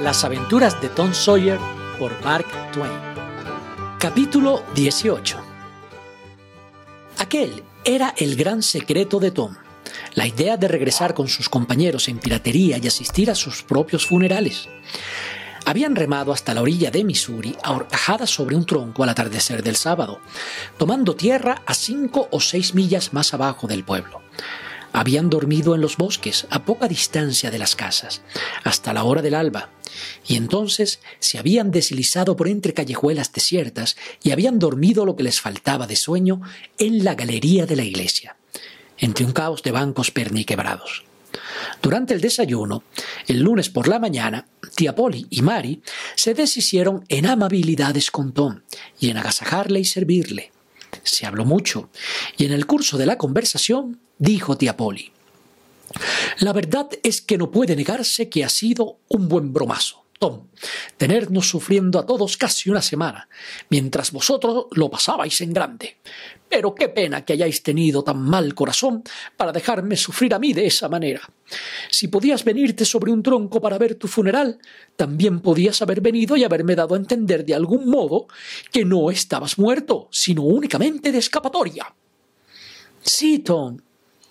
Las aventuras de Tom Sawyer por Mark Twain. Capítulo 18. Aquel era el gran secreto de Tom, la idea de regresar con sus compañeros en piratería y asistir a sus propios funerales. Habían remado hasta la orilla de Missouri, ahorcajadas sobre un tronco al atardecer del sábado, tomando tierra a cinco o seis millas más abajo del pueblo. Habían dormido en los bosques, a poca distancia de las casas, hasta la hora del alba, y entonces se habían deslizado por entre callejuelas desiertas y habían dormido lo que les faltaba de sueño en la galería de la iglesia, entre un caos de bancos perniquebrados. Durante el desayuno, el lunes por la mañana, tía Polly y Mary se deshicieron en amabilidades con Tom y en agasajarle y servirle. Se habló mucho, y en el curso de la conversación dijo tía Polly. La verdad es que no puede negarse que ha sido un buen bromazo, Tom, tenernos sufriendo a todos casi una semana, mientras vosotros lo pasabais en grande. Pero qué pena que hayáis tenido tan mal corazón para dejarme sufrir a mí de esa manera. Si podías venirte sobre un tronco para ver tu funeral, también podías haber venido y haberme dado a entender de algún modo que no estabas muerto, sino únicamente de escapatoria. Sí, Tom,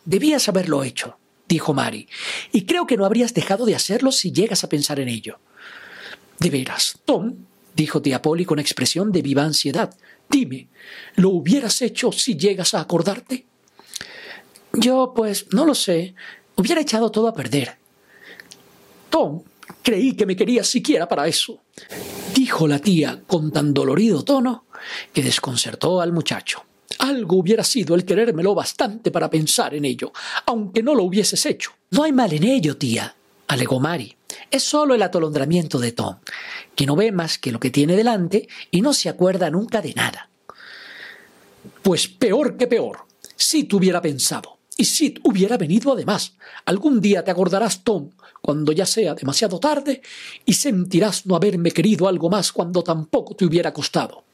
Debías haberlo hecho, dijo Mary, y creo que no habrías dejado de hacerlo si llegas a pensar en ello. De veras, Tom, dijo tía Polly con expresión de viva ansiedad, dime, ¿lo hubieras hecho si llegas a acordarte? Yo, pues, no lo sé. Hubiera echado todo a perder. Tom, creí que me querías siquiera para eso, dijo la tía con tan dolorido tono que desconcertó al muchacho. Algo hubiera sido el querérmelo bastante para pensar en ello, aunque no lo hubieses hecho. No hay mal en ello, tía, alegó Mary. Es solo el atolondramiento de Tom, que no ve más que lo que tiene delante y no se acuerda nunca de nada. Pues peor que peor. Si te hubiera pensado. Y si hubiera venido además. Algún día te acordarás, Tom, cuando ya sea demasiado tarde, y sentirás no haberme querido algo más cuando tampoco te hubiera costado.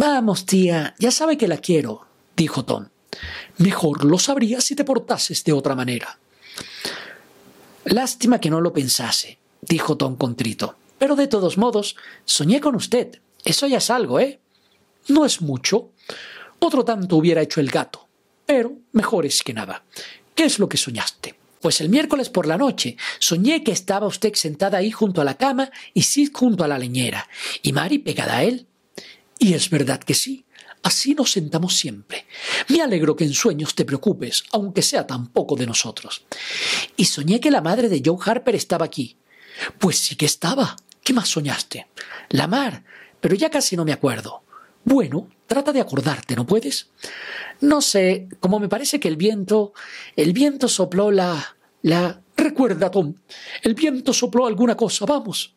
Vamos, tía, ya sabe que la quiero, dijo Tom. Mejor lo sabría si te portases de otra manera. Lástima que no lo pensase, dijo Tom contrito. Pero de todos modos, soñé con usted. Eso ya es algo, ¿eh? No es mucho. Otro tanto hubiera hecho el gato. Pero mejor es que nada. ¿Qué es lo que soñaste? Pues el miércoles por la noche soñé que estaba usted sentada ahí junto a la cama y Sid junto a la leñera, y Mary pegada a él. Y es verdad que sí, así nos sentamos siempre. Me alegro que en sueños te preocupes, aunque sea tan poco de nosotros. Y soñé que la madre de Joe Harper estaba aquí. Pues sí que estaba. ¿Qué más soñaste? La mar, pero ya casi no me acuerdo. Bueno, trata de acordarte, ¿no puedes? No sé, como me parece que el viento. el viento sopló la. la. Recuerda, Tom. El viento sopló alguna cosa, vamos.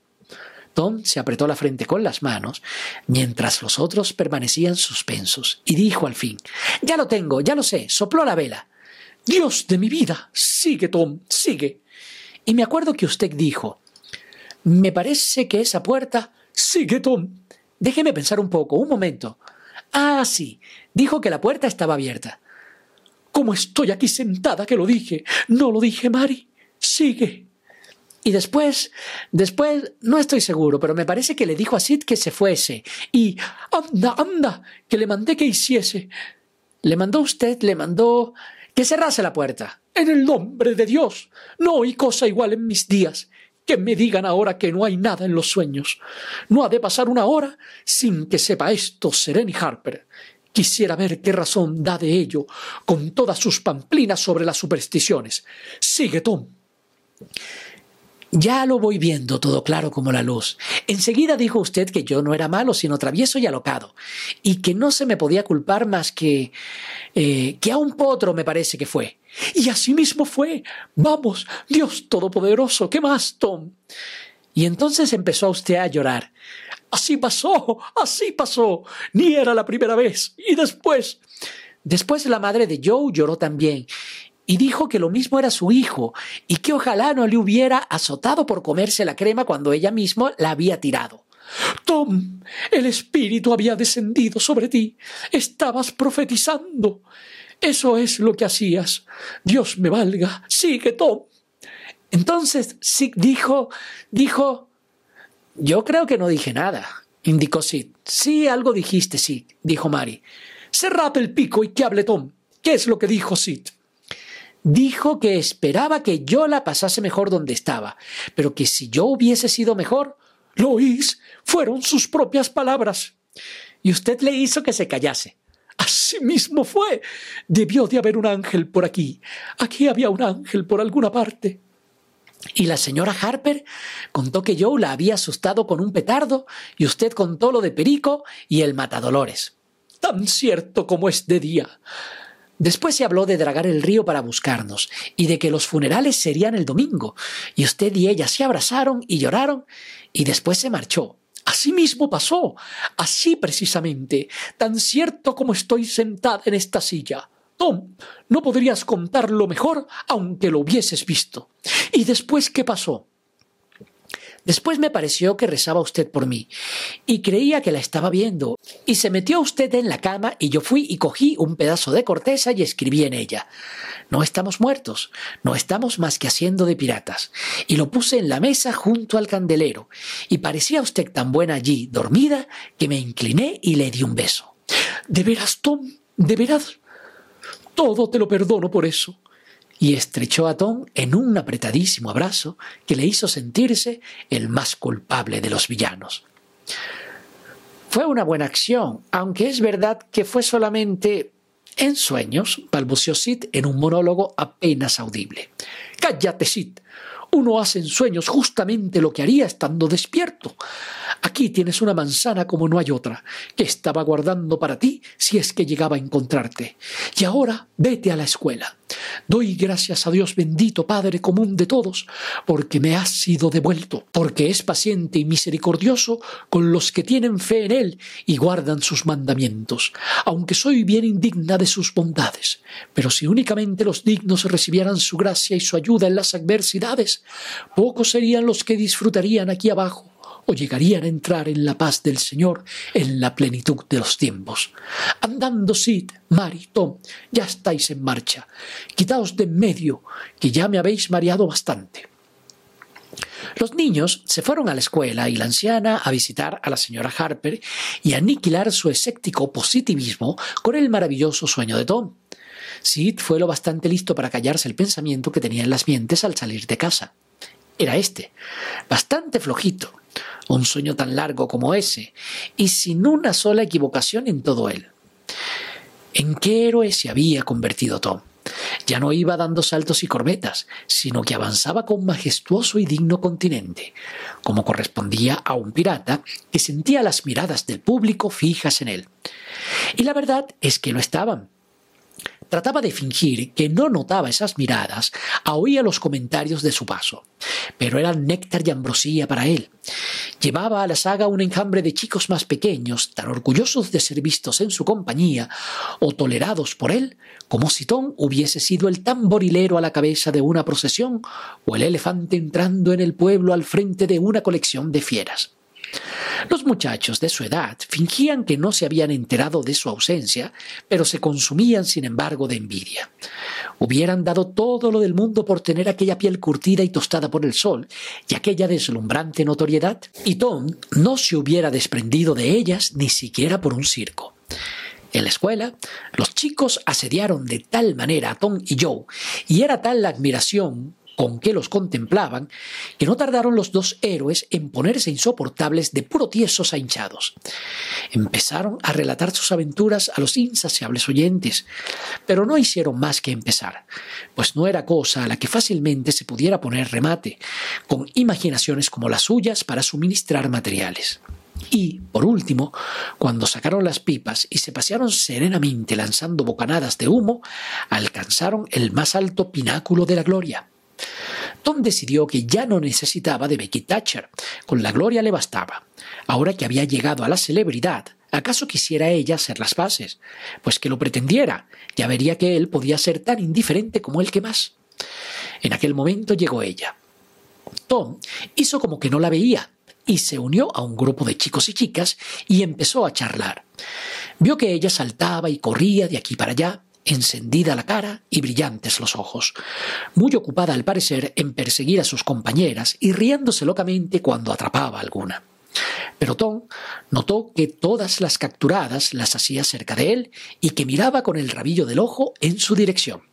Tom se apretó la frente con las manos, mientras los otros permanecían suspensos, y dijo al fin Ya lo tengo, ya lo sé, sopló la vela. Dios de mi vida. Sigue, Tom, sigue. Y me acuerdo que usted dijo Me parece que esa puerta. Sigue, Tom. Déjeme pensar un poco, un momento. Ah, sí. Dijo que la puerta estaba abierta. ¿Cómo estoy aquí sentada que lo dije? No lo dije, Mari. Sigue. Y después, después, no estoy seguro, pero me parece que le dijo a Sid que se fuese. Y, anda, anda, que le mandé que hiciese. Le mandó usted, le mandó que cerrase la puerta. En el nombre de Dios. No hay cosa igual en mis días. Que me digan ahora que no hay nada en los sueños. No ha de pasar una hora sin que sepa esto Sereni Harper. Quisiera ver qué razón da de ello, con todas sus pamplinas sobre las supersticiones. Sigue, Tom. Ya lo voy viendo todo claro como la luz. Enseguida dijo usted que yo no era malo, sino travieso y alocado, y que no se me podía culpar más que... Eh, que a un potro me parece que fue. Y así mismo fue. Vamos, Dios Todopoderoso, ¿qué más, Tom? Y entonces empezó usted a llorar. Así pasó, así pasó. Ni era la primera vez. Y después... Después la madre de Joe lloró también, y dijo que lo mismo era su hijo y que ojalá no le hubiera azotado por comerse la crema cuando ella misma la había tirado. Tom, el espíritu había descendido sobre ti. Estabas profetizando. Eso es lo que hacías. Dios me valga. Sigue, Tom. Entonces Sid dijo, dijo, yo creo que no dije nada, indicó Sid. Sí, algo dijiste, Sid, dijo Mary. Cerrad el pico y que hable Tom. ¿Qué es lo que dijo Sid? Dijo que esperaba que yo la pasase mejor donde estaba, pero que si yo hubiese sido mejor, lo oís, fueron sus propias palabras. Y usted le hizo que se callase. Así mismo fue. Debió de haber un ángel por aquí. Aquí había un ángel por alguna parte. Y la señora Harper contó que Joe la había asustado con un petardo y usted contó lo de Perico y el matadolores. Tan cierto como es de día. Después se habló de dragar el río para buscarnos y de que los funerales serían el domingo, y usted y ella se abrazaron y lloraron, y después se marchó. Así mismo pasó, así precisamente, tan cierto como estoy sentada en esta silla. Tom, no podrías contarlo mejor aunque lo hubieses visto. ¿Y después qué pasó? Después me pareció que rezaba usted por mí, y creía que la estaba viendo, y se metió usted en la cama y yo fui y cogí un pedazo de corteza y escribí en ella. No estamos muertos, no estamos más que haciendo de piratas. Y lo puse en la mesa junto al candelero, y parecía usted tan buena allí, dormida, que me incliné y le di un beso. ¿De veras, Tom? ¿De veras? Todo te lo perdono por eso y estrechó a Tom en un apretadísimo abrazo que le hizo sentirse el más culpable de los villanos. Fue una buena acción, aunque es verdad que fue solamente en sueños, balbuceó Sid en un monólogo apenas audible. Cállate, Sid. Uno hace en sueños justamente lo que haría estando despierto. Aquí tienes una manzana como no hay otra, que estaba guardando para ti si es que llegaba a encontrarte. Y ahora vete a la escuela. Doy gracias a Dios bendito, Padre común de todos, porque me has sido devuelto, porque es paciente y misericordioso con los que tienen fe en Él y guardan sus mandamientos, aunque soy bien indigna de sus bondades. Pero si únicamente los dignos recibieran su gracia y su ayuda en las adversidades, pocos serían los que disfrutarían aquí abajo o llegarían a entrar en la paz del Señor en la plenitud de los tiempos. Andando Sid, Mari, Tom, ya estáis en marcha. Quitaos de en medio, que ya me habéis mareado bastante. Los niños se fueron a la escuela y la anciana a visitar a la señora Harper y aniquilar su escéptico positivismo con el maravilloso sueño de Tom. Sid fue lo bastante listo para callarse el pensamiento que tenía en las mientes al salir de casa. Era este, bastante flojito, un sueño tan largo como ese, y sin una sola equivocación en todo él. ¿En qué héroe se había convertido Tom? Ya no iba dando saltos y corbetas, sino que avanzaba con majestuoso y digno continente, como correspondía a un pirata que sentía las miradas del público fijas en él. Y la verdad es que lo estaban, Trataba de fingir que no notaba esas miradas, oía los comentarios de su paso, pero eran néctar y ambrosía para él. Llevaba a la saga un enjambre de chicos más pequeños, tan orgullosos de ser vistos en su compañía o tolerados por él, como si Tom hubiese sido el tamborilero a la cabeza de una procesión o el elefante entrando en el pueblo al frente de una colección de fieras. Los muchachos de su edad fingían que no se habían enterado de su ausencia, pero se consumían, sin embargo, de envidia. Hubieran dado todo lo del mundo por tener aquella piel curtida y tostada por el sol y aquella deslumbrante notoriedad, y Tom no se hubiera desprendido de ellas ni siquiera por un circo. En la escuela, los chicos asediaron de tal manera a Tom y Joe, y era tal la admiración con que los contemplaban, que no tardaron los dos héroes en ponerse insoportables de puro tiesos a hinchados. Empezaron a relatar sus aventuras a los insaciables oyentes, pero no hicieron más que empezar, pues no era cosa a la que fácilmente se pudiera poner remate, con imaginaciones como las suyas para suministrar materiales. Y, por último, cuando sacaron las pipas y se pasearon serenamente lanzando bocanadas de humo, alcanzaron el más alto pináculo de la gloria. Tom decidió que ya no necesitaba de Becky Thatcher, con la gloria le bastaba. Ahora que había llegado a la celebridad, ¿acaso quisiera ella hacer las paces? Pues que lo pretendiera, ya vería que él podía ser tan indiferente como el que más. En aquel momento llegó ella. Tom hizo como que no la veía y se unió a un grupo de chicos y chicas y empezó a charlar. Vio que ella saltaba y corría de aquí para allá encendida la cara y brillantes los ojos, muy ocupada al parecer en perseguir a sus compañeras y riéndose locamente cuando atrapaba alguna. Pero Tom notó que todas las capturadas las hacía cerca de él y que miraba con el rabillo del ojo en su dirección.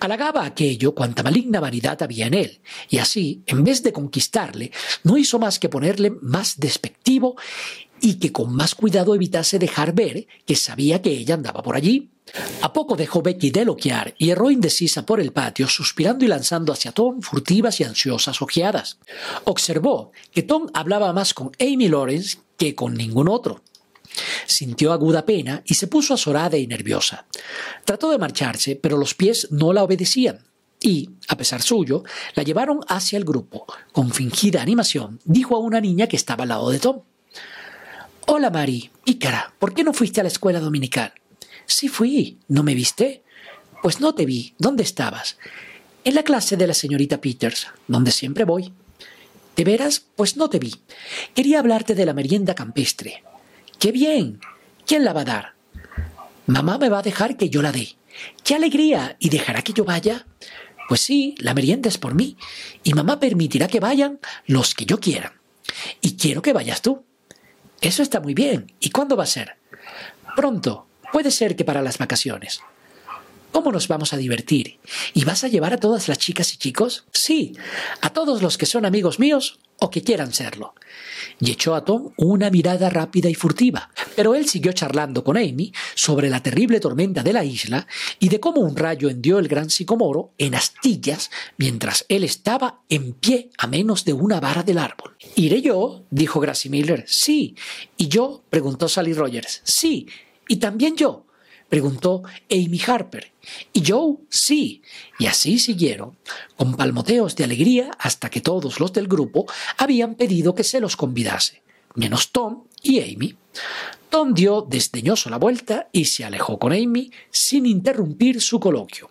Halagaba aquello cuanta maligna vanidad había en él, y así, en vez de conquistarle, no hizo más que ponerle más despectivo y que con más cuidado evitase dejar ver que sabía que ella andaba por allí. A poco dejó Becky de loquear y erró indecisa por el patio, suspirando y lanzando hacia Tom furtivas y ansiosas ojeadas. Observó que Tom hablaba más con Amy Lawrence que con ningún otro. Sintió aguda pena y se puso azorada y nerviosa. Trató de marcharse, pero los pies no la obedecían. Y, a pesar suyo, la llevaron hacia el grupo. Con fingida animación, dijo a una niña que estaba al lado de Tom. Hola, Mari, pícara, ¿por qué no fuiste a la escuela dominical? Sí fui, ¿no me viste? Pues no te vi, ¿dónde estabas? En la clase de la señorita Peters, donde siempre voy. ¿De veras? Pues no te vi. Quería hablarte de la merienda campestre. ¡Qué bien! ¿Quién la va a dar? Mamá me va a dejar que yo la dé. ¡Qué alegría! ¿Y dejará que yo vaya? Pues sí, la merienda es por mí, y mamá permitirá que vayan los que yo quiera. Y quiero que vayas tú. Eso está muy bien. ¿Y cuándo va a ser? Pronto. Puede ser que para las vacaciones. ¿Cómo nos vamos a divertir? ¿Y vas a llevar a todas las chicas y chicos? Sí, a todos los que son amigos míos o que quieran serlo. Y echó a Tom una mirada rápida y furtiva, pero él siguió charlando con Amy sobre la terrible tormenta de la isla y de cómo un rayo hendió el gran sicomoro en astillas mientras él estaba en pie a menos de una vara del árbol. ¿Iré yo? dijo Gracie Miller. Sí. ¿Y yo? preguntó Sally Rogers. Sí. ¿Y también yo? preguntó Amy Harper. ¿Y Joe? Sí. Y así siguieron, con palmoteos de alegría hasta que todos los del grupo habían pedido que se los convidase, menos Tom y Amy. Tom dio desdeñoso la vuelta y se alejó con Amy sin interrumpir su coloquio.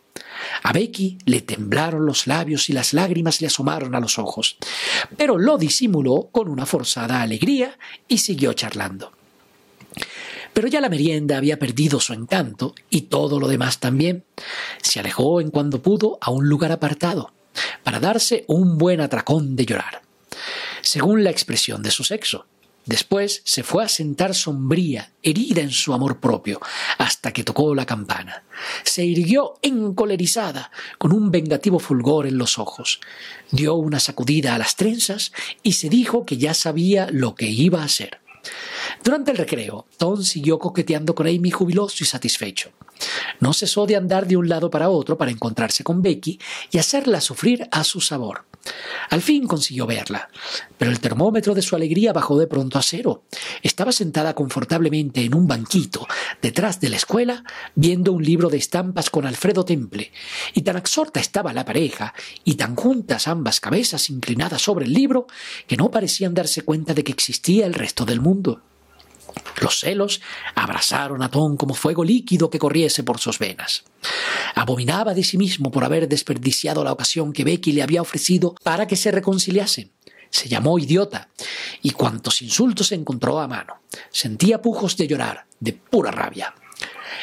A Becky le temblaron los labios y las lágrimas le asomaron a los ojos, pero lo disimuló con una forzada alegría y siguió charlando. Pero ya la merienda había perdido su encanto y todo lo demás también. Se alejó en cuando pudo a un lugar apartado, para darse un buen atracón de llorar, según la expresión de su sexo. Después se fue a sentar sombría, herida en su amor propio, hasta que tocó la campana. Se irguió encolerizada, con un vengativo fulgor en los ojos. Dio una sacudida a las trenzas y se dijo que ya sabía lo que iba a hacer. Durante el recreo, Tom siguió coqueteando con Amy jubiloso y satisfecho. No cesó de andar de un lado para otro para encontrarse con Becky y hacerla sufrir a su sabor. Al fin consiguió verla, pero el termómetro de su alegría bajó de pronto a cero. Estaba sentada confortablemente en un banquito detrás de la escuela, viendo un libro de estampas con Alfredo Temple, y tan absorta estaba la pareja, y tan juntas ambas cabezas inclinadas sobre el libro, que no parecían darse cuenta de que existía el resto del mundo. Los celos abrasaron a Tom como fuego líquido que corriese por sus venas. Abominaba de sí mismo por haber desperdiciado la ocasión que Becky le había ofrecido para que se reconciliasen. Se llamó idiota y cuantos insultos encontró a mano. Sentía pujos de llorar, de pura rabia.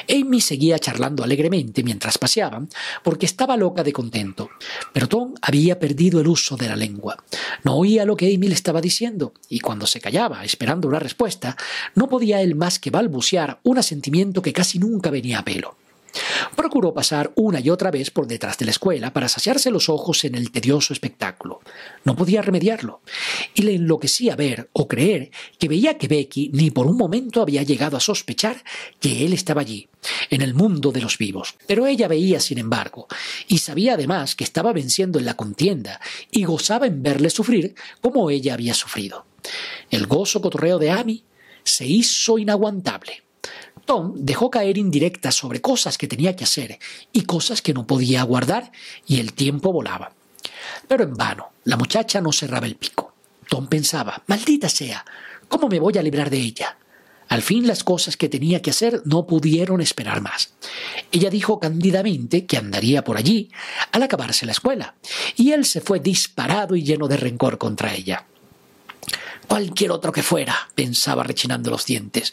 Amy seguía charlando alegremente mientras paseaban, porque estaba loca de contento. Pero Tom había perdido el uso de la lengua. No oía lo que Amy le estaba diciendo, y cuando se callaba, esperando una respuesta, no podía él más que balbucear un asentimiento que casi nunca venía a pelo. Procuró pasar una y otra vez por detrás de la escuela para saciarse los ojos en el tedioso espectáculo. No podía remediarlo, y le enloquecía ver o creer que veía que Becky ni por un momento había llegado a sospechar que él estaba allí, en el mundo de los vivos. Pero ella veía, sin embargo, y sabía además que estaba venciendo en la contienda, y gozaba en verle sufrir como ella había sufrido. El gozo cotorreo de Amy se hizo inaguantable. Tom dejó caer indirectas sobre cosas que tenía que hacer y cosas que no podía aguardar, y el tiempo volaba. Pero en vano, la muchacha no cerraba el pico. Tom pensaba, maldita sea, ¿cómo me voy a librar de ella? Al fin las cosas que tenía que hacer no pudieron esperar más. Ella dijo cándidamente que andaría por allí al acabarse la escuela, y él se fue disparado y lleno de rencor contra ella. Cualquier otro que fuera, pensaba rechinando los dientes.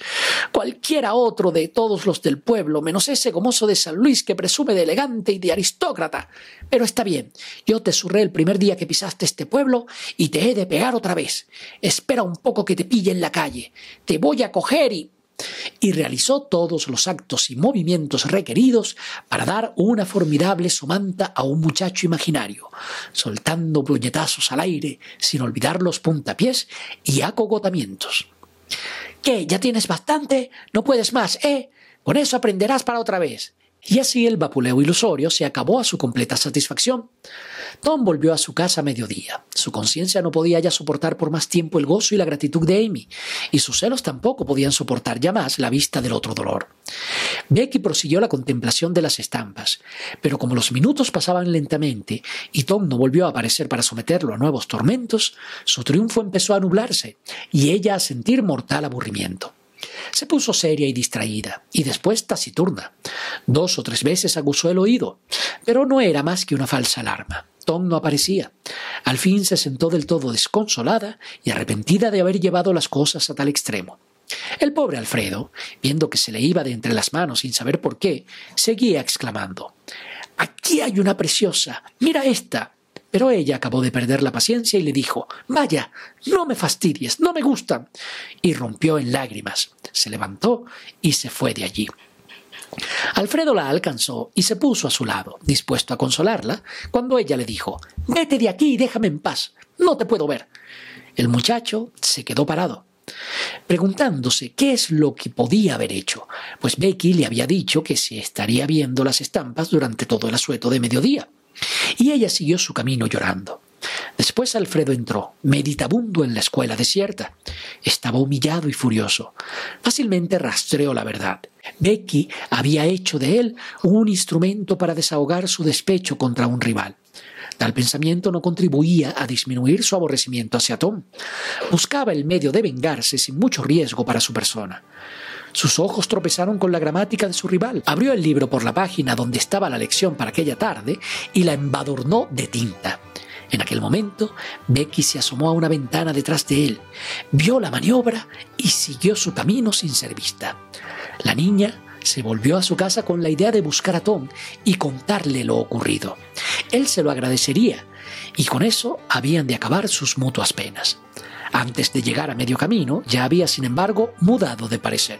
Cualquiera otro de todos los del pueblo, menos ese gomoso de San Luis que presume de elegante y de aristócrata. Pero está bien, yo te surré el primer día que pisaste este pueblo y te he de pegar otra vez. Espera un poco que te pille en la calle. Te voy a coger y y realizó todos los actos y movimientos requeridos para dar una formidable somanta a un muchacho imaginario, soltando puñetazos al aire sin olvidar los puntapiés y acogotamientos. ¿Qué? ¿Ya tienes bastante? No puedes más, ¿eh? Con eso aprenderás para otra vez. Y así el vapuleo ilusorio se acabó a su completa satisfacción. Tom volvió a su casa a mediodía. Su conciencia no podía ya soportar por más tiempo el gozo y la gratitud de Amy, y sus celos tampoco podían soportar ya más la vista del otro dolor. Becky prosiguió la contemplación de las estampas, pero como los minutos pasaban lentamente y Tom no volvió a aparecer para someterlo a nuevos tormentos, su triunfo empezó a nublarse y ella a sentir mortal aburrimiento. Se puso seria y distraída, y después taciturna. Dos o tres veces aguzó el oído, pero no era más que una falsa alarma. Tom no aparecía. Al fin se sentó del todo desconsolada y arrepentida de haber llevado las cosas a tal extremo. El pobre Alfredo, viendo que se le iba de entre las manos sin saber por qué, seguía exclamando Aquí hay una preciosa. Mira esta. Pero ella acabó de perder la paciencia y le dijo Vaya, no me fastidies, no me gustan. Y rompió en lágrimas. Se levantó y se fue de allí. Alfredo la alcanzó y se puso a su lado, dispuesto a consolarla, cuando ella le dijo Vete de aquí y déjame en paz. No te puedo ver. El muchacho se quedó parado, preguntándose qué es lo que podía haber hecho, pues Becky le había dicho que se estaría viendo las estampas durante todo el asueto de mediodía. Y ella siguió su camino llorando. Después Alfredo entró, meditabundo en la escuela desierta. Estaba humillado y furioso. Fácilmente rastreó la verdad. Becky había hecho de él un instrumento para desahogar su despecho contra un rival. Tal pensamiento no contribuía a disminuir su aborrecimiento hacia Tom. Buscaba el medio de vengarse sin mucho riesgo para su persona. Sus ojos tropezaron con la gramática de su rival. Abrió el libro por la página donde estaba la lección para aquella tarde y la embadurnó de tinta. En aquel momento, Becky se asomó a una ventana detrás de él, vio la maniobra y siguió su camino sin ser vista. La niña se volvió a su casa con la idea de buscar a Tom y contarle lo ocurrido. Él se lo agradecería y con eso habían de acabar sus mutuas penas. Antes de llegar a medio camino, ya había, sin embargo, mudado de parecer.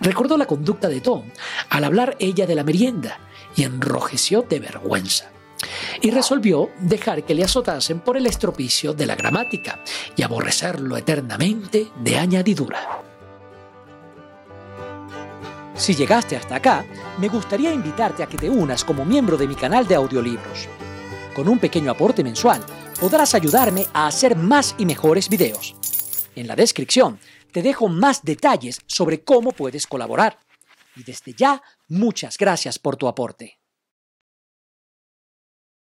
Recordó la conducta de Tom al hablar ella de la merienda y enrojeció de vergüenza. Y resolvió dejar que le azotasen por el estropicio de la gramática y aborrecerlo eternamente de añadidura. Si llegaste hasta acá, me gustaría invitarte a que te unas como miembro de mi canal de audiolibros. Con un pequeño aporte mensual, podrás ayudarme a hacer más y mejores videos. En la descripción te dejo más detalles sobre cómo puedes colaborar. Y desde ya, muchas gracias por tu aporte.